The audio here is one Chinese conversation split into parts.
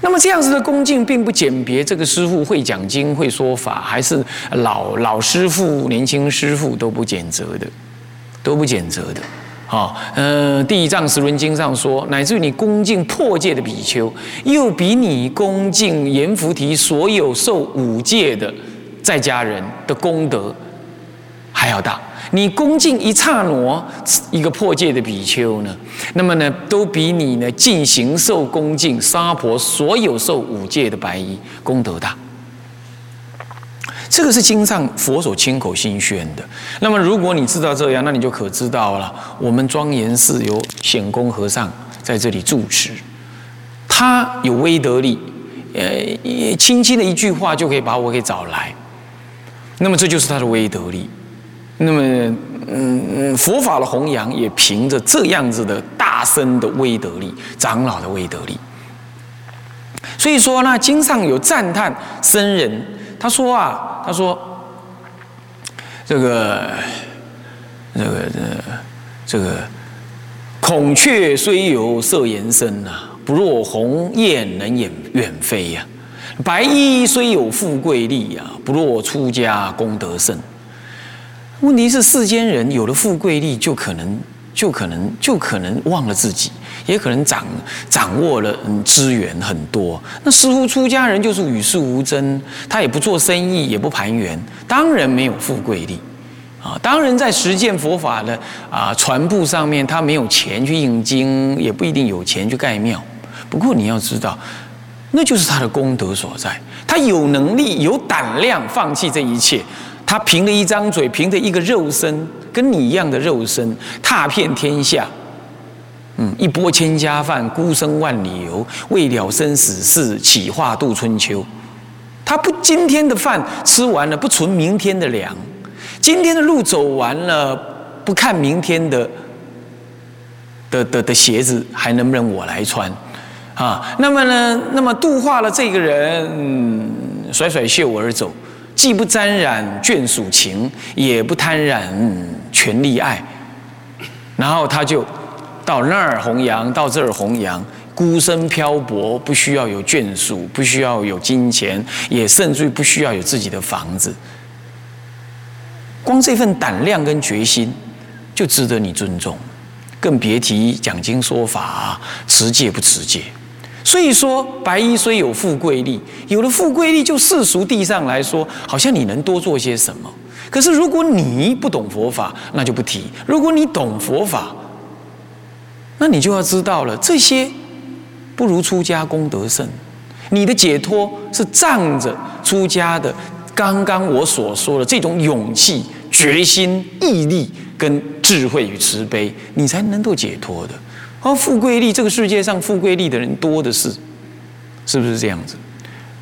那么这样子的恭敬，并不鉴别这个师傅会讲经、会说法，还是老老师傅、年轻师傅都不减责的，都不减责的。好，呃，《地藏十轮经》上说，乃至于你恭敬破戒的比丘，又比你恭敬阎浮提所有受五戒的在家人的功德还要大。你恭敬一刹那一个破戒的比丘呢，那么呢，都比你呢进行受恭敬沙婆所有受五戒的白衣功德大。这个是经上佛所亲口心宣的。那么如果你知道这样，那你就可知道了。我们庄严寺有显公和尚在这里住持，他有威德力，呃，轻轻的一句话就可以把我给找来。那么这就是他的威德力。那么，嗯，佛法的弘扬也凭着这样子的大声的威德力，长老的威德力。所以说呢，经上有赞叹僧人，他说啊，他说，这个，这个，这个，孔雀虽有色颜深呐，不若鸿雁能远远飞呀；白衣虽有富贵力呀，不若出家功德甚。问题是世间人有了富贵力，就可能就可能就可能忘了自己，也可能掌掌握了嗯资源很多。那似乎出家人就是与世无争，他也不做生意，也不盘缘，当然没有富贵力啊。当然在实践佛法的啊传播上面，他没有钱去印经，也不一定有钱去盖庙。不过你要知道，那就是他的功德所在。他有能力、有胆量放弃这一切。他凭着一张嘴，凭着一个肉身，跟你一样的肉身，踏遍天下，嗯，一钵千家饭，孤身万里游，为了生死事，岂化度春秋。他不今天的饭吃完了，不存明天的粮；今天的路走完了，不看明天的的的的鞋子还能不能我来穿啊？那么呢？那么度化了这个人，甩甩袖而走。既不沾染眷属情，也不贪染权力爱，然后他就到那儿弘扬，到这儿弘扬，孤身漂泊，不需要有眷属，不需要有金钱，也甚至于不需要有自己的房子。光这份胆量跟决心，就值得你尊重，更别提讲经说法、持戒不持戒。所以说，白衣虽有富贵力，有了富贵力，就世俗地上来说，好像你能多做些什么。可是如果你不懂佛法，那就不提；如果你懂佛法，那你就要知道了，这些不如出家功德甚。你的解脱是仗着出家的刚刚我所说的这种勇气、决心、毅力跟智慧与慈悲，你才能够解脱的。而富贵利，这个世界上富贵利的人多的是，是不是这样子？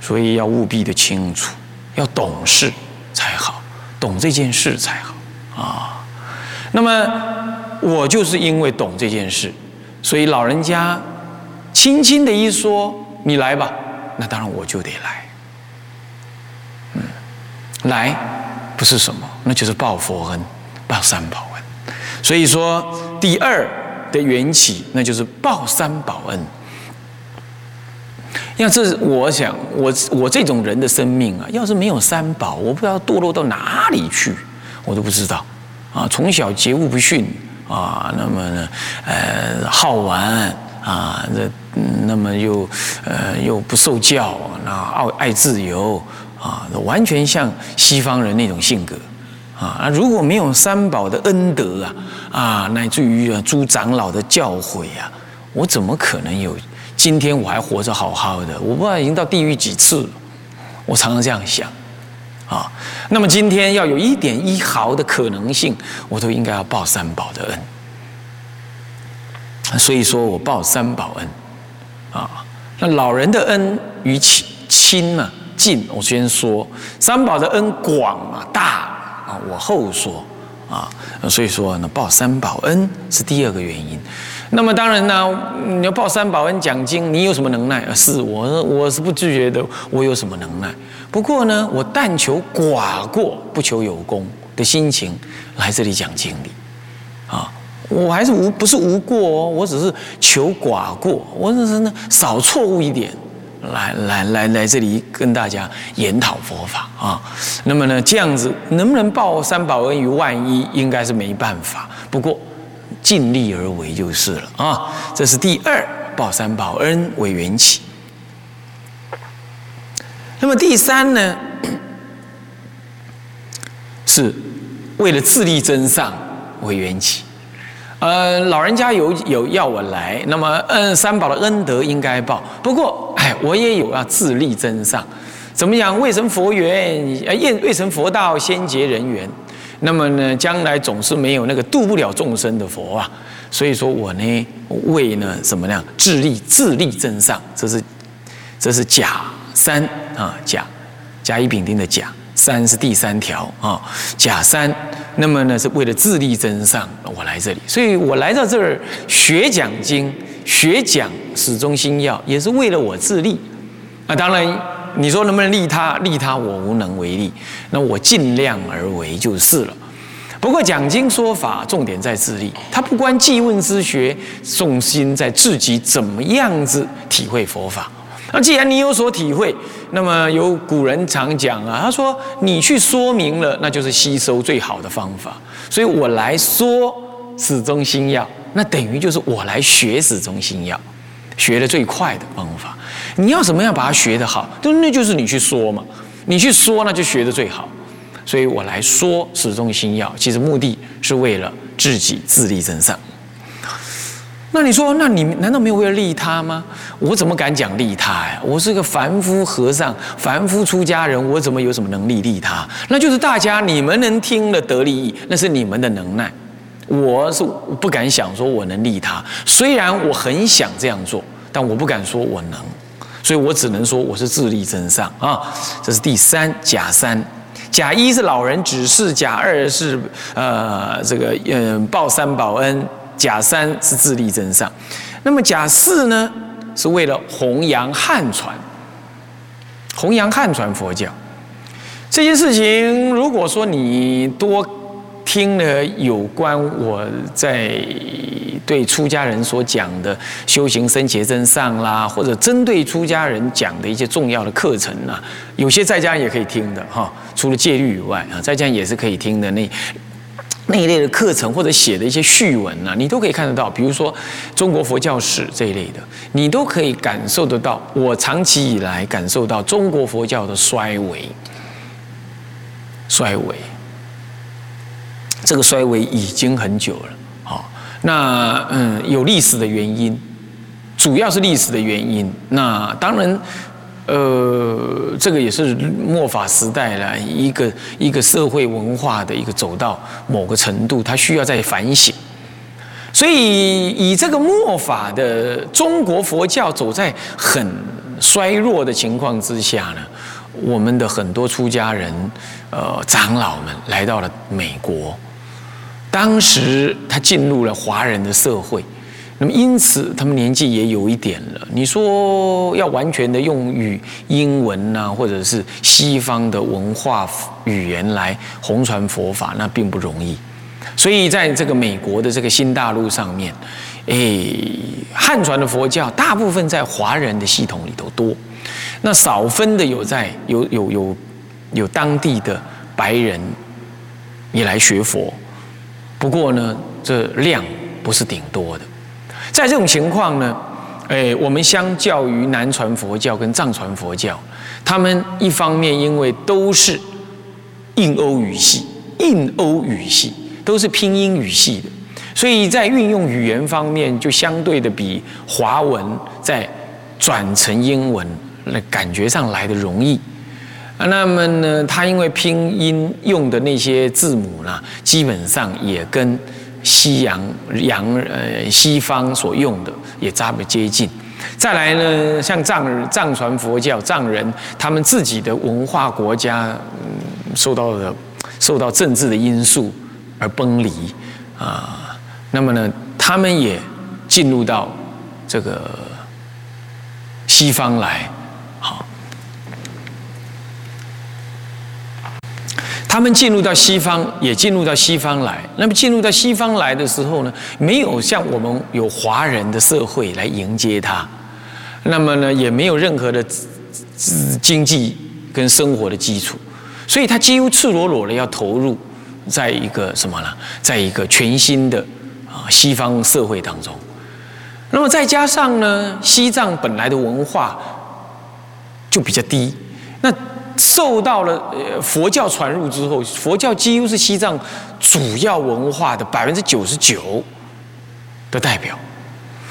所以要务必的清楚，要懂事才好，懂这件事才好啊。那么我就是因为懂这件事，所以老人家轻轻的一说：“你来吧。”那当然我就得来。嗯，来不是什么，那就是报佛恩，报三宝恩。所以说第二。的缘起，那就是报三宝恩。要这，我想，我我这种人的生命啊，要是没有三宝，我不知道堕落到哪里去，我都不知道。啊，从小桀骜不驯啊，那么呢，呃，好玩啊，这那么又呃又不受教，那爱爱自由啊，完全像西方人那种性格。啊，如果没有三宝的恩德啊，啊，乃至于啊诸长老的教诲啊，我怎么可能有今天我还活着好好的？我不知道已经到地狱几次了。我常常这样想，啊，那么今天要有一点一毫的可能性，我都应该要报三宝的恩。所以说我报三宝恩，啊，那老人的恩于亲亲呢近，我先说三宝的恩广啊大。啊，我后说啊，所以说呢，报三宝恩是第二个原因。那么当然呢，你要报三宝恩讲经，你有什么能耐？是我，我是不拒绝的，我有什么能耐？不过呢，我但求寡过，不求有功的心情来这里讲经理。啊，我还是无不是无过哦，我只是求寡过，我只是呢少错误一点来来来来这里跟大家研讨佛法啊。那么呢，这样子能不能报三宝恩于万一，应该是没办法。不过尽力而为就是了啊。这是第二，报三宝恩为缘起。那么第三呢，是为了自力增上为缘起。呃，老人家有有要我来，那么嗯，三宝的恩德应该报。不过，哎，我也有要自力增上。怎么讲？未成佛缘，呃，未未成佛道，先结人缘。那么呢，将来总是没有那个度不了众生的佛啊。所以说我呢，为呢怎么样？自力自力增上，这是这是甲三啊，甲甲乙丙丁的甲。三是第三条啊，甲三，那么呢是为了自力增上，我来这里，所以我来到这儿学讲经，学讲始终心要，也是为了我自立。啊，当然你说能不能利他，利他我无能为力，那我尽量而为就是了。不过讲经说法重点在自立，他不关记问之学，重心在自己怎么样子体会佛法。那既然你有所体会，那么有古人常讲啊，他说你去说明了，那就是吸收最好的方法。所以我来说始终心要，那等于就是我来学始终心要，学的最快的方法。你要怎么样把它学得好？就那就是你去说嘛，你去说那就学得最好。所以我来说始终心要，其实目的是为了自己自力增上。那你说，那你难道没有为了利他吗？我怎么敢讲利他呀？我是个凡夫和尚，凡夫出家人，我怎么有什么能力利他？那就是大家你们能听了得利益，那是你们的能耐。我是不敢想说我能利他，虽然我很想这样做，但我不敢说我能，所以我只能说我是自力增上啊。这是第三甲三，甲一是老人指示，甲二是呃这个嗯报三保恩。甲三是自力增上，那么甲四呢，是为了弘扬汉传，弘扬汉传佛教。这些事情，如果说你多听了有关我在对出家人所讲的修行生劫真上啦，或者针对出家人讲的一些重要的课程啊，有些在家也可以听的哈。除了戒律以外啊，在家也是可以听的那。那一类的课程或者写的一些序文呢，你都可以看得到。比如说中国佛教史这一类的，你都可以感受得到。我长期以来感受到中国佛教的衰微，衰微，这个衰微已经很久了。好，那嗯，有历史的原因，主要是历史的原因。那当然。呃，这个也是末法时代了一个一个社会文化的一个走到某个程度，它需要再反省。所以以这个末法的中国佛教走在很衰弱的情况之下呢，我们的很多出家人，呃，长老们来到了美国，当时他进入了华人的社会。那么因此，他们年纪也有一点了。你说要完全的用语英文呐，或者是西方的文化语言来弘传佛法，那并不容易。所以在这个美国的这个新大陆上面，哎，汉传的佛教大部分在华人的系统里头多，那少分的有在有有有有当地的白人也来学佛，不过呢，这量不是顶多的。在这种情况呢，哎，我们相较于南传佛教跟藏传佛教，他们一方面因为都是印欧语系，印欧语系都是拼音语系的，所以在运用语言方面就相对的比华文在转成英文那感觉上来的容易。那么呢，它因为拼音用的那些字母呢，基本上也跟。西洋洋呃西方所用的也差不接近，再来呢，像藏藏传佛教藏人，他们自己的文化国家嗯受到的受到政治的因素而崩离啊，那么呢，他们也进入到这个西方来。他们进入到西方，也进入到西方来。那么进入到西方来的时候呢，没有像我们有华人的社会来迎接他。那么呢也没有任何的经济跟生活的基础，所以他几乎赤裸裸的要投入在一个什么呢？在一个全新的啊西方社会当中。那么再加上呢，西藏本来的文化就比较低，那受到了佛教传入之后，佛教几乎是西藏主要文化的百分之九十九的代表。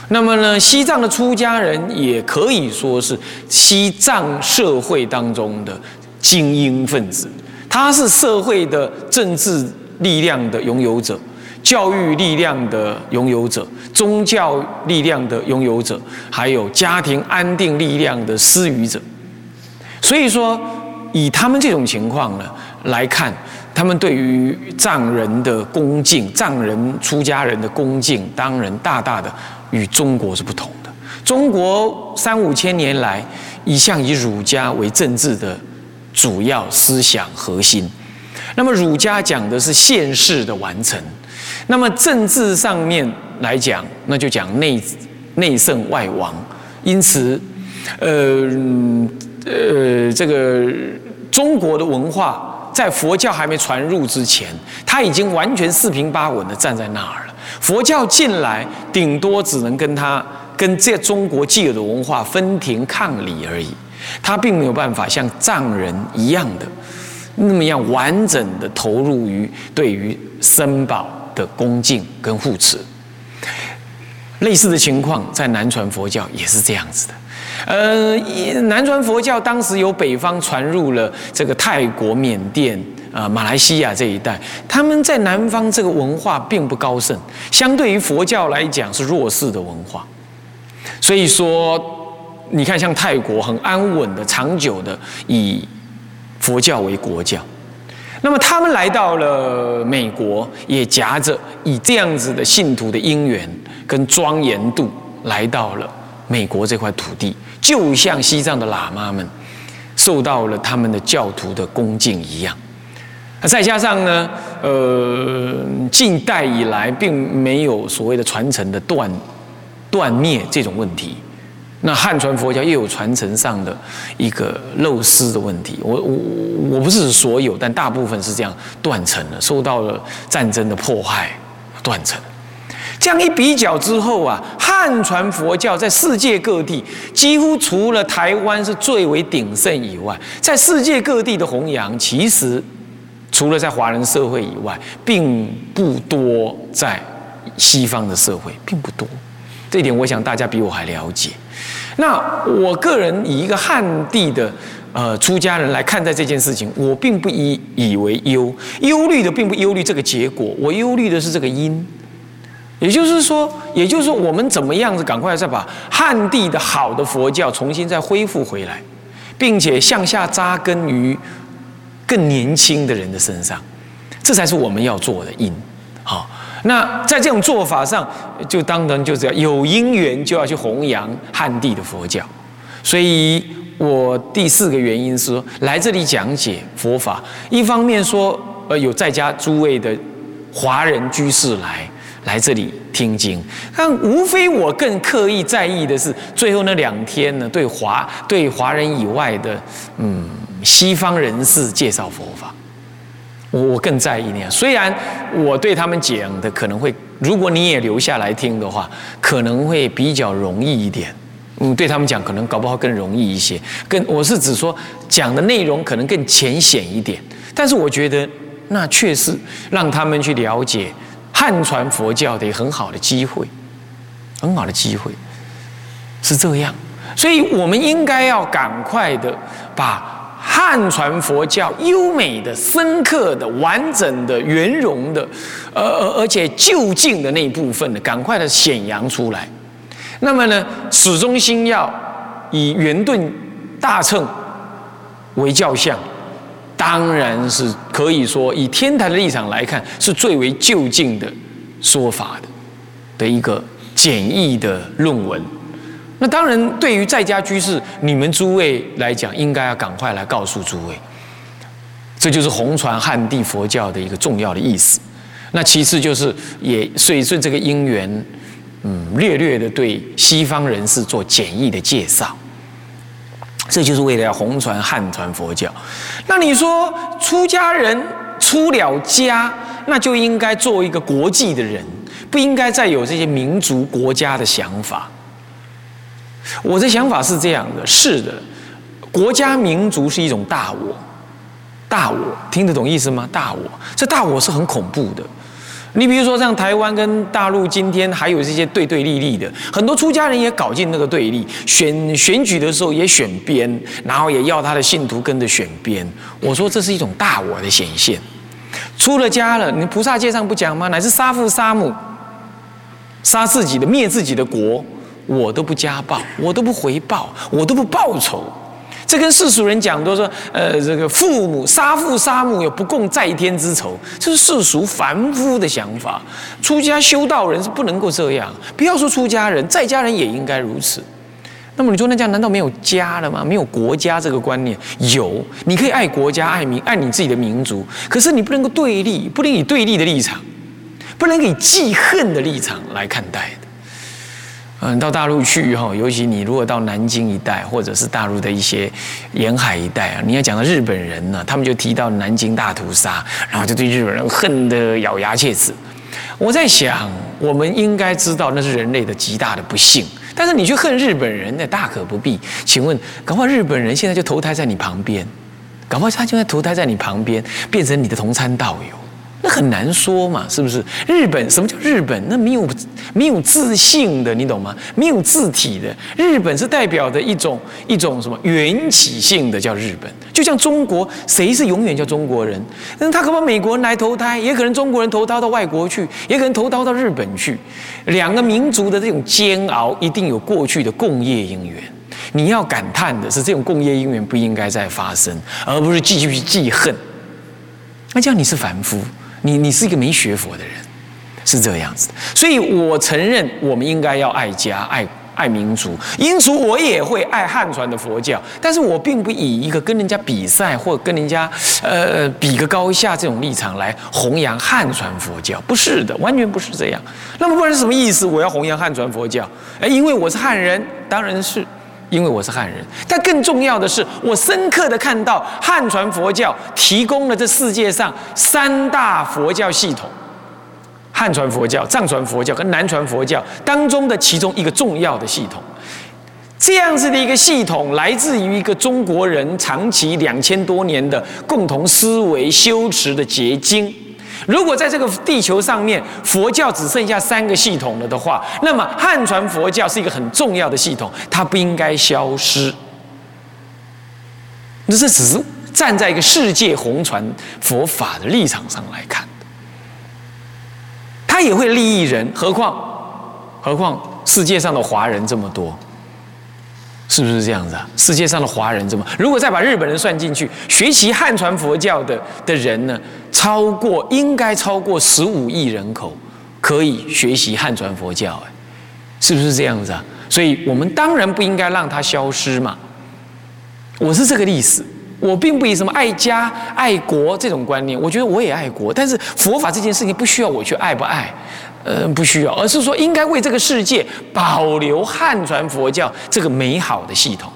那么呢，西藏的出家人也可以说是西藏社会当中的精英分子，他是社会的政治力量的拥有者。教育力量的拥有者，宗教力量的拥有者，还有家庭安定力量的施予者。所以说，以他们这种情况呢来看，他们对于藏人的恭敬，藏人出家人的恭敬，当然大大的与中国是不同的。中国三五千年来一向以儒家为政治的主要思想核心，那么儒家讲的是现世的完成。那么政治上面来讲，那就讲内内圣外王，因此，呃呃，这个中国的文化在佛教还没传入之前，它已经完全四平八稳的站在那儿了。佛教进来，顶多只能跟他跟这中国既有的文化分庭抗礼而已，他并没有办法像藏人一样的那么样完整的投入于对于僧宝。的恭敬跟护持，类似的情况在南传佛教也是这样子的。呃，南传佛教当时由北方传入了这个泰国、缅甸、啊马来西亚这一带，他们在南方这个文化并不高盛，相对于佛教来讲是弱势的文化。所以说，你看像泰国很安稳的、长久的以佛教为国教。那么他们来到了美国，也夹着以这样子的信徒的因缘跟庄严度来到了美国这块土地，就像西藏的喇嘛们受到了他们的教徒的恭敬一样。那再加上呢，呃，近代以来并没有所谓的传承的断断灭这种问题。那汉传佛教又有传承上的一个漏失的问题，我我我不是所有，但大部分是这样断层了，受到了战争的迫害，断层。这样一比较之后啊，汉传佛教在世界各地，几乎除了台湾是最为鼎盛以外，在世界各地的弘扬，其实除了在华人社会以外，并不多在西方的社会，并不多。这一点，我想大家比我还了解。那我个人以一个汉地的呃出家人来看待这件事情，我并不以以为忧忧虑的，并不忧虑这个结果，我忧虑的是这个因。也就是说，也就是说，我们怎么样子赶快再把汉地的好的佛教重新再恢复回来，并且向下扎根于更年轻的人的身上，这才是我们要做的因。好。那在这种做法上，就当然就是要有因缘，就要去弘扬汉地的佛教。所以我第四个原因是说，来这里讲解佛法，一方面说，呃，有在家诸位的华人居士来来这里听经，但无非我更刻意在意的是，最后那两天呢，对华对华人以外的，嗯，西方人士介绍佛法。我我更在意那样，虽然我对他们讲的可能会，如果你也留下来听的话，可能会比较容易一点。嗯，对他们讲可能搞不好更容易一些。更我是指说讲的内容可能更浅显一点，但是我觉得那确实让他们去了解汉传佛教的很好的机会，很好的机会是这样。所以我们应该要赶快的把。汉传佛教优美的、深刻的、完整的、圆融的，而，而而且就近的那一部分的，赶快的显扬出来。那么呢，始终心要以圆顿大乘为教相，当然是可以说以天台的立场来看，是最为就近的说法的的一个简易的论文。那当然，对于在家居士，你们诸位来讲，应该要赶快来告诉诸位，这就是红传汉地佛教的一个重要的意思。那其次就是也随顺这个因缘，嗯，略略的对西方人士做简易的介绍。这就是为了要红传汉传佛教。那你说出家人出了家，那就应该做一个国际的人，不应该再有这些民族国家的想法。我的想法是这样的：是的，国家民族是一种大我，大我听得懂意思吗？大我，这大我是很恐怖的。你比如说，像台湾跟大陆今天还有这些对对立立的，很多出家人也搞进那个对立，选选举的时候也选边，然后也要他的信徒跟着选边。我说这是一种大我的显现。出了家了，你菩萨戒上不讲吗？乃至杀父杀母，杀自己的灭自己的国，我都不家暴，我都不回报，我都不报仇。这跟世俗人讲都说，呃，这个父母杀父杀母有不共在天之仇，这是世俗凡夫的想法。出家修道人是不能够这样，不要说出家人，在家人也应该如此。那么你说那这样难道没有家了吗？没有国家这个观念？有，你可以爱国家、爱民、爱你自己的民族，可是你不能够对立，不能以对立的立场，不能以记恨的立场来看待。嗯，到大陆去哈，尤其你如果到南京一带，或者是大陆的一些沿海一带啊，你要讲到日本人呢，他们就提到南京大屠杀，然后就对日本人恨得咬牙切齿。我在想，我们应该知道那是人类的极大的不幸，但是你去恨日本人，那大可不必。请问，搞不好日本人现在就投胎在你旁边，搞不好他就在投胎在你旁边，变成你的同参道友。那很难说嘛，是不是？日本什么叫日本？那没有没有自信的，你懂吗？没有字体的日本是代表的一种一种什么缘起性的叫日本？就像中国，谁是永远叫中国人？那他可能美国人来投胎，也可能中国人投胎到外国去，也可能投胎到日本去。两个民族的这种煎熬，一定有过去的共业因缘。你要感叹的是，这种共业因缘不应该再发生，而不是继续去记恨。那这样你是凡夫。你你是一个没学佛的人，是这样子的，所以我承认我们应该要爱家、爱爱民族，因此我也会爱汉传的佛教，但是我并不以一个跟人家比赛或跟人家呃比个高下这种立场来弘扬汉传佛教，不是的，完全不是这样。那么不然是什么意思？我要弘扬汉传佛教？哎，因为我是汉人，当然是。因为我是汉人，但更重要的是，我深刻的看到汉传佛教提供了这世界上三大佛教系统：汉传佛教、藏传佛教跟南传佛教当中的其中一个重要的系统。这样子的一个系统，来自于一个中国人长期两千多年的共同思维修持的结晶。如果在这个地球上面，佛教只剩下三个系统了的话，那么汉传佛教是一个很重要的系统，它不应该消失。那这只是站在一个世界弘传佛法的立场上来看它也会利益人，何况何况世界上的华人这么多。是不是这样子啊？世界上的华人这么，如果再把日本人算进去，学习汉传佛教的的人呢，超过应该超过十五亿人口，可以学习汉传佛教，哎，是不是这样子啊？所以我们当然不应该让它消失嘛。我是这个意思，我并不以什么爱家爱国这种观念，我觉得我也爱国，但是佛法这件事情不需要我去爱不爱。呃，不需要，而是说应该为这个世界保留汉传佛教这个美好的系统。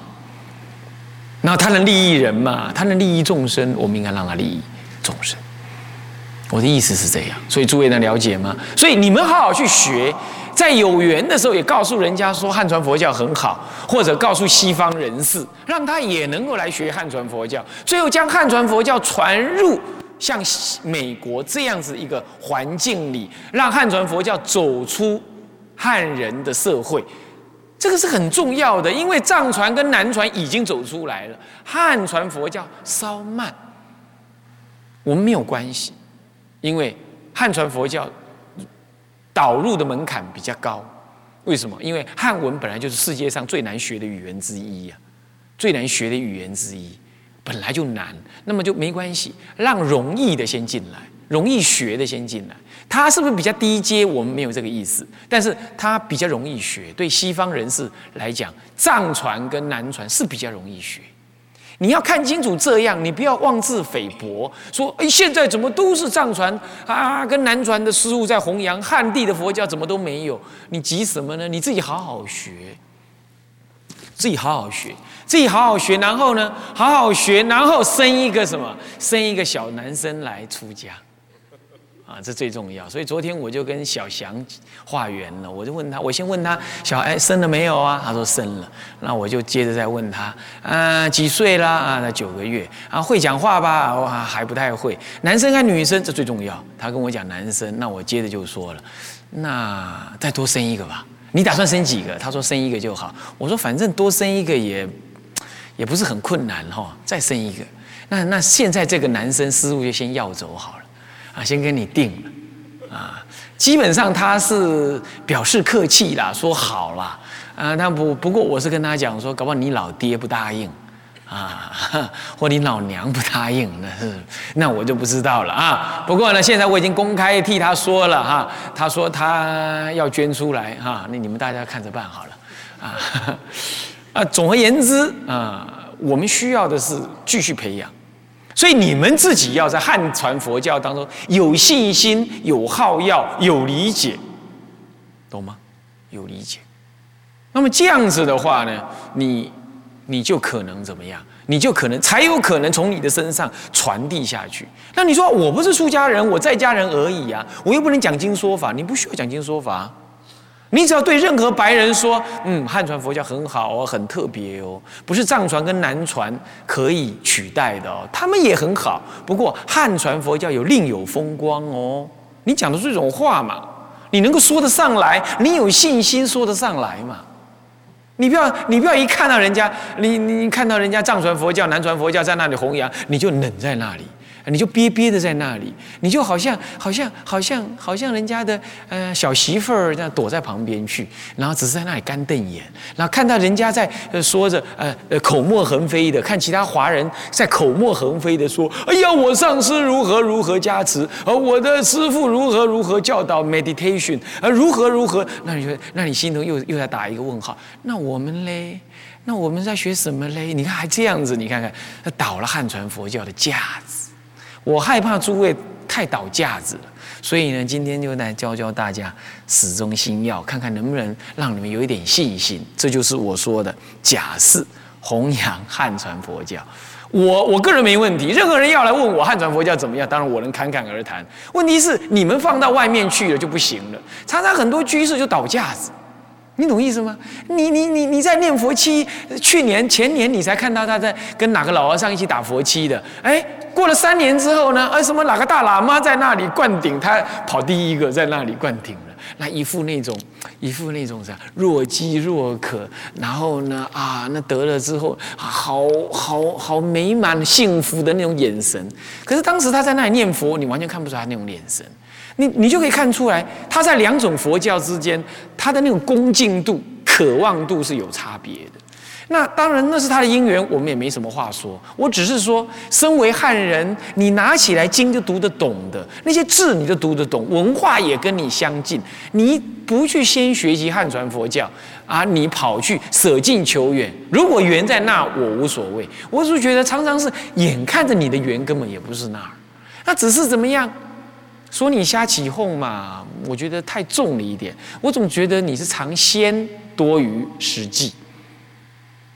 那它能利益人嘛？它能利益众生，我们应该让它利益众生。我的意思是这样，所以诸位能了解吗？所以你们好好去学，在有缘的时候也告诉人家说汉传佛教很好，或者告诉西方人士，让他也能够来学汉传佛教，最后将汉传佛教传入。像美国这样子一个环境里，让汉传佛教走出汉人的社会，这个是很重要的。因为藏传跟南传已经走出来了，汉传佛教稍慢，我们没有关系，因为汉传佛教导入的门槛比较高。为什么？因为汉文本来就是世界上最难学的语言之一呀，最难学的语言之一。本来就难，那么就没关系，让容易的先进来，容易学的先进来。他是不是比较低阶？我们没有这个意思，但是他比较容易学。对西方人士来讲，藏传跟南传是比较容易学，你要看清楚这样，你不要妄自菲薄，说哎，现在怎么都是藏传啊，跟南传的师傅在弘扬汉地的佛教，怎么都没有？你急什么呢？你自己好好学，自己好好学，自己好好学，然后呢，好好学，然后生一个什么？生一个小男生来出家。啊，这最重要。所以昨天我就跟小祥化缘了，我就问他，我先问他小孩生了没有啊？他说生了。那我就接着再问他，啊，几岁啦？啊，那九个月。啊，会讲话吧？哇，还不太会。男生还女生？这最重要。他跟我讲男生，那我接着就说了，那再多生一个吧。你打算生几个？他说生一个就好。我说反正多生一个也也不是很困难哈，再生一个。那那现在这个男生思路就先要走好了。啊，先跟你定了，啊，基本上他是表示客气啦，说好啦，啊，但不不过我是跟他讲说，搞不好你老爹不答应，啊，或你老娘不答应，那是那我就不知道了啊。不过呢，现在我已经公开替他说了哈，他说他要捐出来哈，那你们大家看着办好了，啊，啊，总而言之啊，我们需要的是继续培养。所以你们自己要在汉传佛教当中有信心、有好要、有理解，懂吗？有理解。那么这样子的话呢，你你就可能怎么样？你就可能才有可能从你的身上传递下去。那你说我不是出家人，我在家人而已啊，我又不能讲经说法，你不需要讲经说法。你只要对任何白人说，嗯，汉传佛教很好哦，很特别哦，不是藏传跟南传可以取代的哦，他们也很好。不过汉传佛教有另有风光哦。你讲的这种话嘛，你能够说得上来，你有信心说得上来嘛？你不要，你不要一看到人家，你你看到人家藏传佛教、南传佛教在那里弘扬，你就冷在那里。你就憋憋的在那里，你就好像好像好像好像人家的呃小媳妇儿这样躲在旁边去，然后只是在那里干瞪眼，然后看到人家在说着呃呃口沫横飞的，看其他华人在口沫横飞的说，哎呀，我上师如何如何加持，而我的师父如何如何教导 meditation，而如何如何，那你就那你心头又又在打一个问号，那我们嘞？那我们在学什么嘞？你看还这样子，你看看，倒了汉传佛教的架子。我害怕诸位太倒架子了，所以呢，今天就来教教大家始终心要，看看能不能让你们有一点信心。这就是我说的假释弘扬汉传佛教。我 我个人没问题，任何人要来问我汉传佛教怎么样，当然我能侃侃而谈。问题是你们放到外面去了就不行了，常常很多居士就倒架子。你懂意思吗？你你你你在念佛七，去年前年你才看到他在跟哪个老和尚一起打佛七的，哎，过了三年之后呢，哎，什么哪个大喇嘛在那里灌顶，他跑第一个在那里灌顶了，那一副那种一副那种啥若饥若渴，然后呢啊，那得了之后好好好美满幸福的那种眼神，可是当时他在那里念佛，你完全看不出来那种眼神。你你就可以看出来，他在两种佛教之间，他的那种恭敬度、渴望度是有差别的。那当然，那是他的因缘，我们也没什么话说。我只是说，身为汉人，你拿起来经就读得懂的，那些字你都读得懂，文化也跟你相近。你不去先学习汉传佛教啊，你跑去舍近求远。如果缘在那，我无所谓。我是觉得常常是眼看着你的缘根本也不是那儿，那只是怎么样？说你瞎起哄嘛？我觉得太重了一点。我总觉得你是尝鲜多于实际，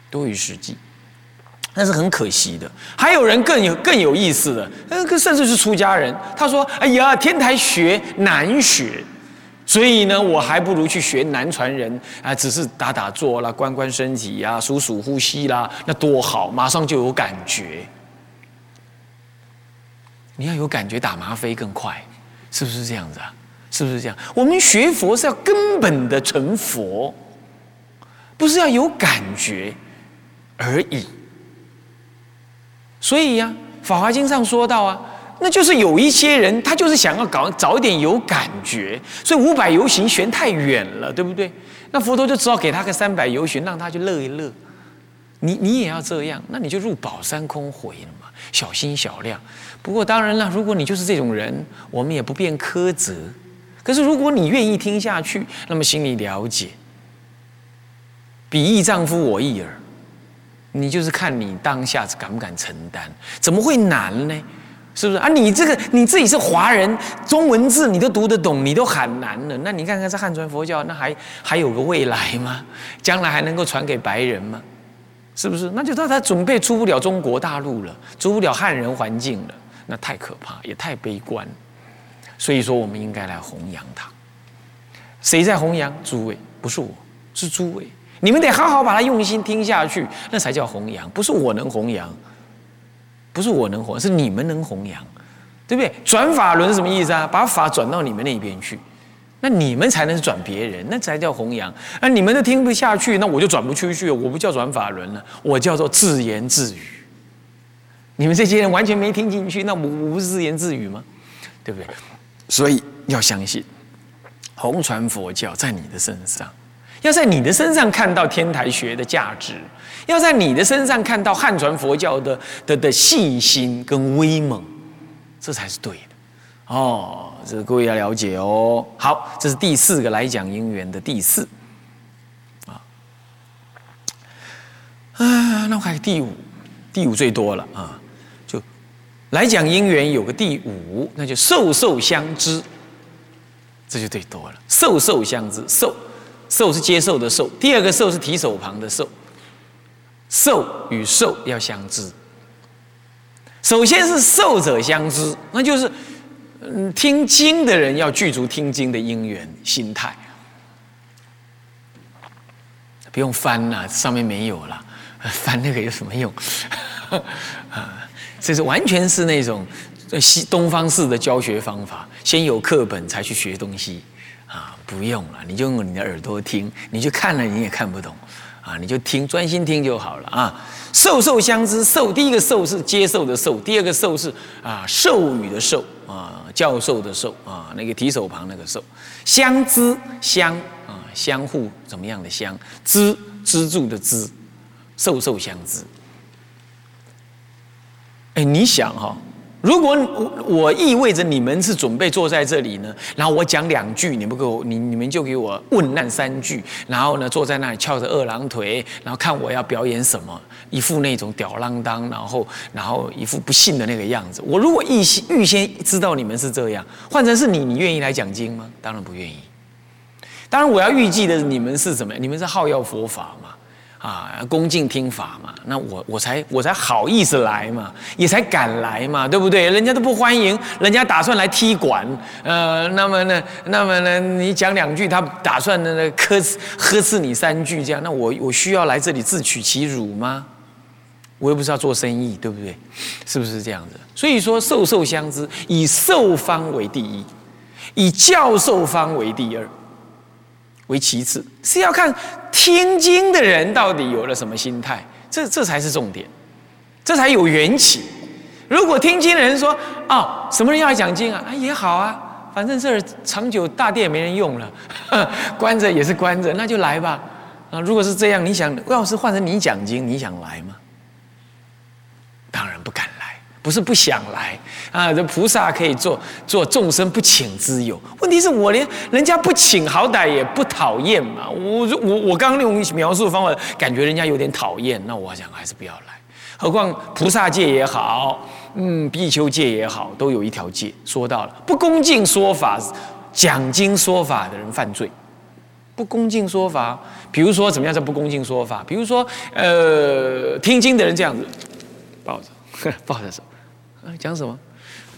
多于实际，那是很可惜的。还有人更有更有意思的，那个甚至是出家人，他说：“哎呀，天台学难学，所以呢，我还不如去学南传人啊，只是打打坐啦，关关身体呀，数数呼吸啦，那多好，马上就有感觉。你要有感觉，打吗啡更快。”是不是这样子啊？是不是这样？我们学佛是要根本的成佛，不是要有感觉而已。所以呀，《法华经》上说到啊，那就是有一些人，他就是想要搞早一点有感觉，所以五百游行悬太远了，对不对？那佛陀就只好给他个三百游行，让他去乐一乐。你你也要这样，那你就入宝山空回了，小心小量。不过当然了，如果你就是这种人，我们也不便苛责。可是如果你愿意听下去，那么心里了解，彼义丈夫我义儿，你就是看你当下敢不敢承担，怎么会难呢？是不是啊？你这个你自己是华人，中文字你都读得懂，你都喊难了。那你看看这汉传佛教，那还还有个未来吗？将来还能够传给白人吗？是不是？那就到他准备出不了中国大陆了，出不了汉人环境了，那太可怕，也太悲观。所以说，我们应该来弘扬他。谁在弘扬？诸位，不是我，是诸位。你们得好好把它用心听下去，那才叫弘扬。不是我能弘扬。不是我能弘，是你们能弘扬，对不对？转法轮是什么意思啊？把法转到你们那边去，那你们才能转别人，那才叫弘扬。那你们都听不下去，那我就转不出去，我不叫转法轮了，我叫做自言自语。你们这些人完全没听进去，那我我不是自言自语吗？对不对？所以要相信，弘传佛教在你的身上，要在你的身上看到天台学的价值。要在你的身上看到汉传佛教的的的信心跟威猛，这才是对的哦。这个各位要了解哦。好，这是第四个来讲因缘的第四啊啊，那我看第五，第五最多了啊。就来讲因缘有个第五，那就受受相知，这就最多了。受受相知，受受是接受的受，第二个受是提手旁的受。受与受要相知，首先是受者相知，那就是嗯，听经的人要具足听经的因缘心态，不用翻了，上面没有了，翻那个有什么用？啊，这是完全是那种西东方式的教学方法，先有课本才去学东西啊，不用了，你就用你的耳朵听，你去看了你也看不懂。啊，你就听，专心听就好了啊。受受相知，受第一个受是接受的受，第二个受是啊授予的授啊教授的授啊那个提手旁那个受。相知相啊相互怎么样的相资资助的资，受受相知。哎，你想哈？如果我意味着你们是准备坐在这里呢，然后我讲两句，你们给我，你你们就给我问那三句，然后呢坐在那里翘着二郎腿，然后看我要表演什么，一副那种吊郎当，然后然后一副不信的那个样子。我如果预先预先知道你们是这样，换成是你，你愿意来讲经吗？当然不愿意。当然我要预计的你们是怎么样？你们是好要佛法嘛？啊，恭敬听法嘛，那我我才我才好意思来嘛，也才敢来嘛，对不对？人家都不欢迎，人家打算来踢馆，呃，那么呢，那么呢，你讲两句，他打算呢呢呵呵斥你三句，这样，那我我需要来这里自取其辱吗？我又不是要做生意，对不对？是不是这样子？所以说，授受相知，以受方为第一，以教授方为第二。为其次，是要看听经的人到底有了什么心态，这这才是重点，这才有缘起。如果听经的人说：“哦，什么人要来讲经啊？啊，也好啊，反正这儿长久大殿也没人用了，关着也是关着，那就来吧。”啊，如果是这样，你想要是换成你讲经，你想来吗？不。是不想来啊！这菩萨可以做做众生不请之友。问题是我连人家不请，好歹也不讨厌嘛。我我我刚刚那种描述方法，感觉人家有点讨厌，那我想还是不要来。何况菩萨界也好，嗯，比丘界也好，都有一条界，说到了不恭敬说法、讲经说法的人犯罪。不恭敬说法，比如说怎么样叫不恭敬说法？比如说，呃，听经的人这样子抱着，抱着手。讲什么？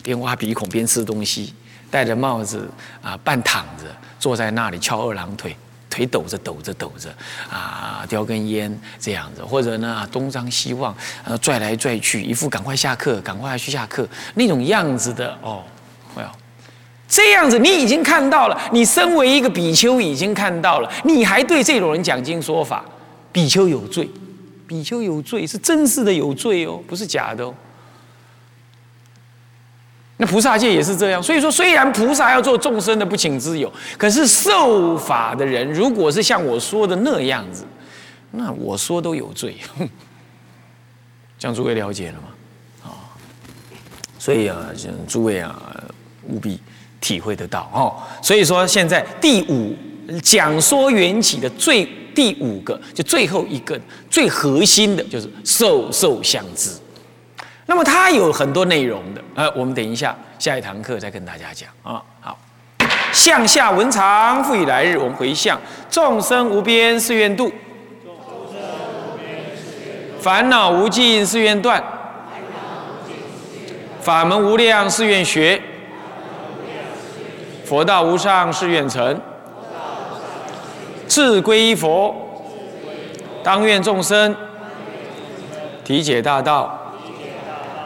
边挖鼻孔边吃东西，戴着帽子啊，半躺着坐在那里翘二郎腿，腿抖着抖着抖着啊，叼根烟这样子，或者呢东张西望，呃拽来拽去，一副赶快下课，赶快去下课那种样子的哦。well，这样子你已经看到了，你身为一个比丘已经看到了，你还对这种人讲经说法，比丘有罪，比丘有罪是真实的有罪哦，不是假的哦。那菩萨界也是这样，所以说虽然菩萨要做众生的不请之友，可是受法的人如果是像我说的那样子，那我说都有罪，这样诸位了解了吗？啊，所以啊，诸位啊，务必体会得到哦。所以说现在第五讲说缘起的最第五个，就最后一个最核心的，就是受受相知。那么它有很多内容的，呃，我们等一下下一堂课再跟大家讲。啊。好，向下文长，复以来日，我们回向。众生无边誓愿度，烦恼无尽誓愿断，法门无量誓愿学，佛道无上誓愿成，志归依佛，当愿众生。体解大道。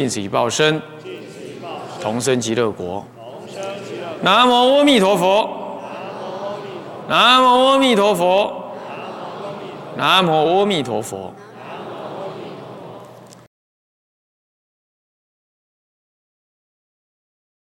尽此一报身，同生极乐国。南无阿弥陀佛。南无阿弥陀佛。南无阿弥陀佛。